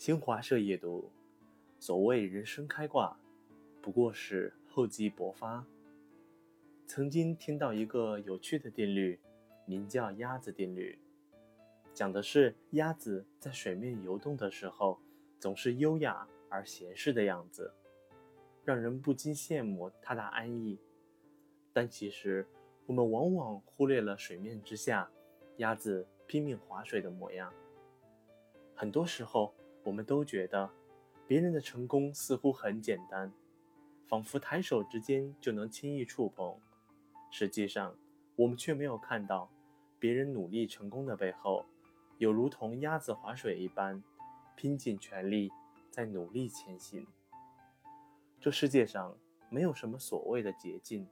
新华社夜读：所谓人生开挂，不过是厚积薄发。曾经听到一个有趣的定律，名叫鸭子定律，讲的是鸭子在水面游动的时候，总是优雅而闲适的样子，让人不禁羡慕它的安逸。但其实，我们往往忽略了水面之下鸭子拼命划水的模样。很多时候，我们都觉得别人的成功似乎很简单，仿佛抬手之间就能轻易触碰。实际上，我们却没有看到别人努力成功的背后，有如同鸭子划水一般，拼尽全力在努力前行。这世界上没有什么所谓的捷径，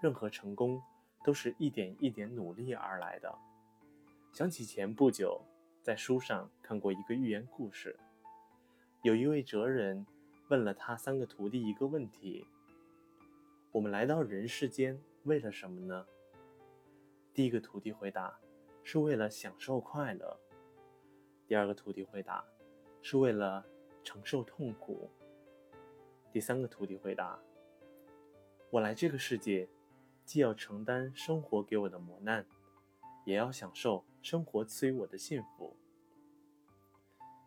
任何成功都是一点一点努力而来的。想起前不久。在书上看过一个寓言故事，有一位哲人问了他三个徒弟一个问题：“我们来到人世间为了什么呢？”第一个徒弟回答：“是为了享受快乐。”第二个徒弟回答：“是为了承受痛苦。”第三个徒弟回答：“我来这个世界，既要承担生活给我的磨难。”也要享受生活赐予我的幸福。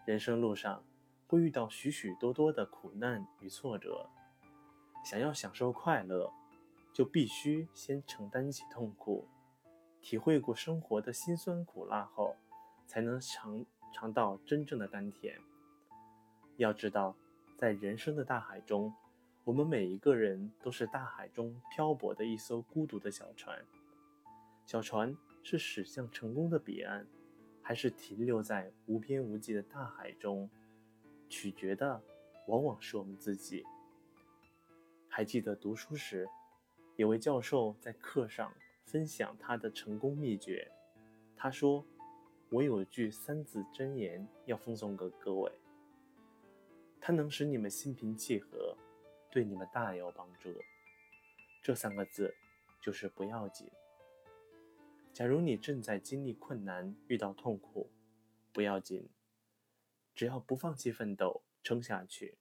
人生路上会遇到许许多多的苦难与挫折，想要享受快乐，就必须先承担起痛苦，体会过生活的辛酸苦辣后，才能尝尝到真正的甘甜。要知道，在人生的大海中，我们每一个人都是大海中漂泊的一艘孤独的小船，小船。是驶向成功的彼岸，还是停留在无边无际的大海中？取决的往往是我们自己。还记得读书时，有位教授在课上分享他的成功秘诀。他说：“我有句三字真言要奉送给各位，它能使你们心平气和，对你们大有帮助。这三个字就是不要紧。”假如你正在经历困难、遇到痛苦，不要紧，只要不放弃奋斗、撑下去，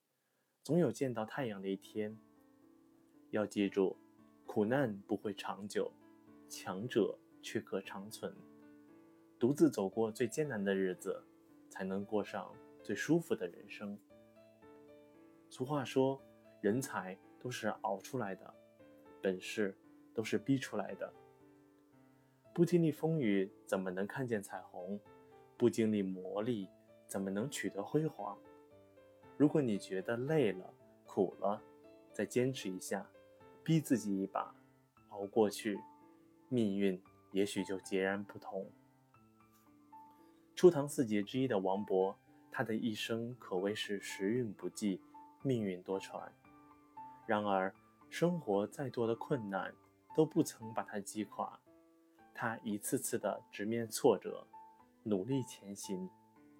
总有见到太阳的一天。要记住，苦难不会长久，强者却可长存。独自走过最艰难的日子，才能过上最舒服的人生。俗话说，人才都是熬出来的，本事都是逼出来的。不经历风雨，怎么能看见彩虹？不经历磨砺，怎么能取得辉煌？如果你觉得累了、苦了，再坚持一下，逼自己一把，熬过去，命运也许就截然不同。初唐四杰之一的王勃，他的一生可谓是时运不济，命运多舛。然而，生活再多的困难，都不曾把他击垮。他一次次的直面挫折，努力前行，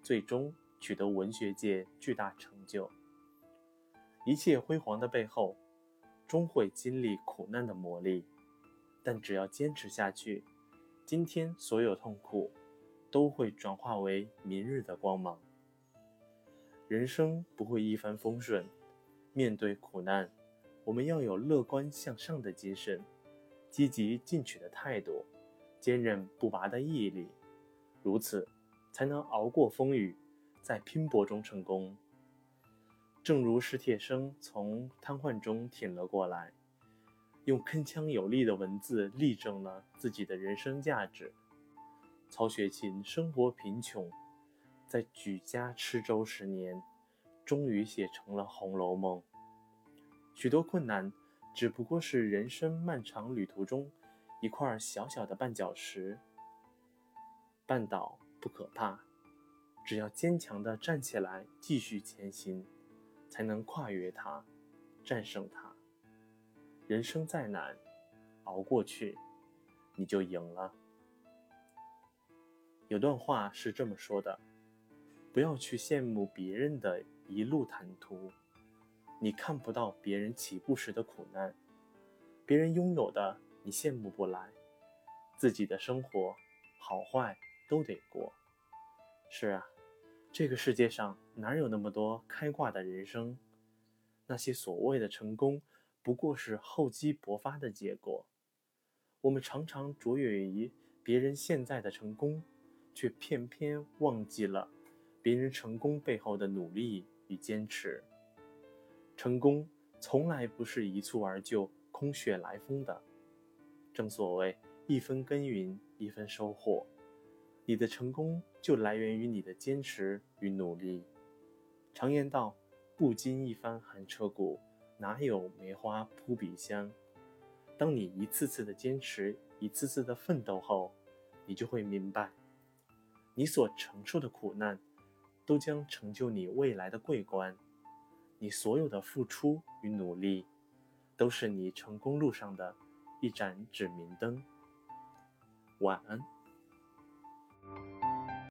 最终取得文学界巨大成就。一切辉煌的背后，终会经历苦难的磨砺，但只要坚持下去，今天所有痛苦都会转化为明日的光芒。人生不会一帆风顺，面对苦难，我们要有乐观向上的精神，积极进取的态度。坚韧不拔的毅力，如此才能熬过风雨，在拼搏中成功。正如史铁生从瘫痪中挺了过来，用铿锵有力的文字力证了自己的人生价值。曹雪芹生活贫穷，在举家吃粥十年，终于写成了《红楼梦》。许多困难，只不过是人生漫长旅途中。一块小小的绊脚石，绊倒不可怕，只要坚强的站起来，继续前行，才能跨越它，战胜它。人生再难，熬过去，你就赢了。有段话是这么说的：不要去羡慕别人的一路坦途，你看不到别人起步时的苦难，别人拥有的。你羡慕不来，自己的生活好坏都得过。是啊，这个世界上哪有那么多开挂的人生？那些所谓的成功，不过是厚积薄发的结果。我们常常卓越于别人现在的成功，却偏偏忘记了别人成功背后的努力与坚持。成功从来不是一蹴而就、空穴来风的。正所谓一分耕耘一分收获，你的成功就来源于你的坚持与努力。常言道，不经一番寒彻骨，哪有梅花扑鼻香？当你一次次的坚持，一次次的奋斗后，你就会明白，你所承受的苦难，都将成就你未来的桂冠。你所有的付出与努力，都是你成功路上的一盏指明灯。晚安。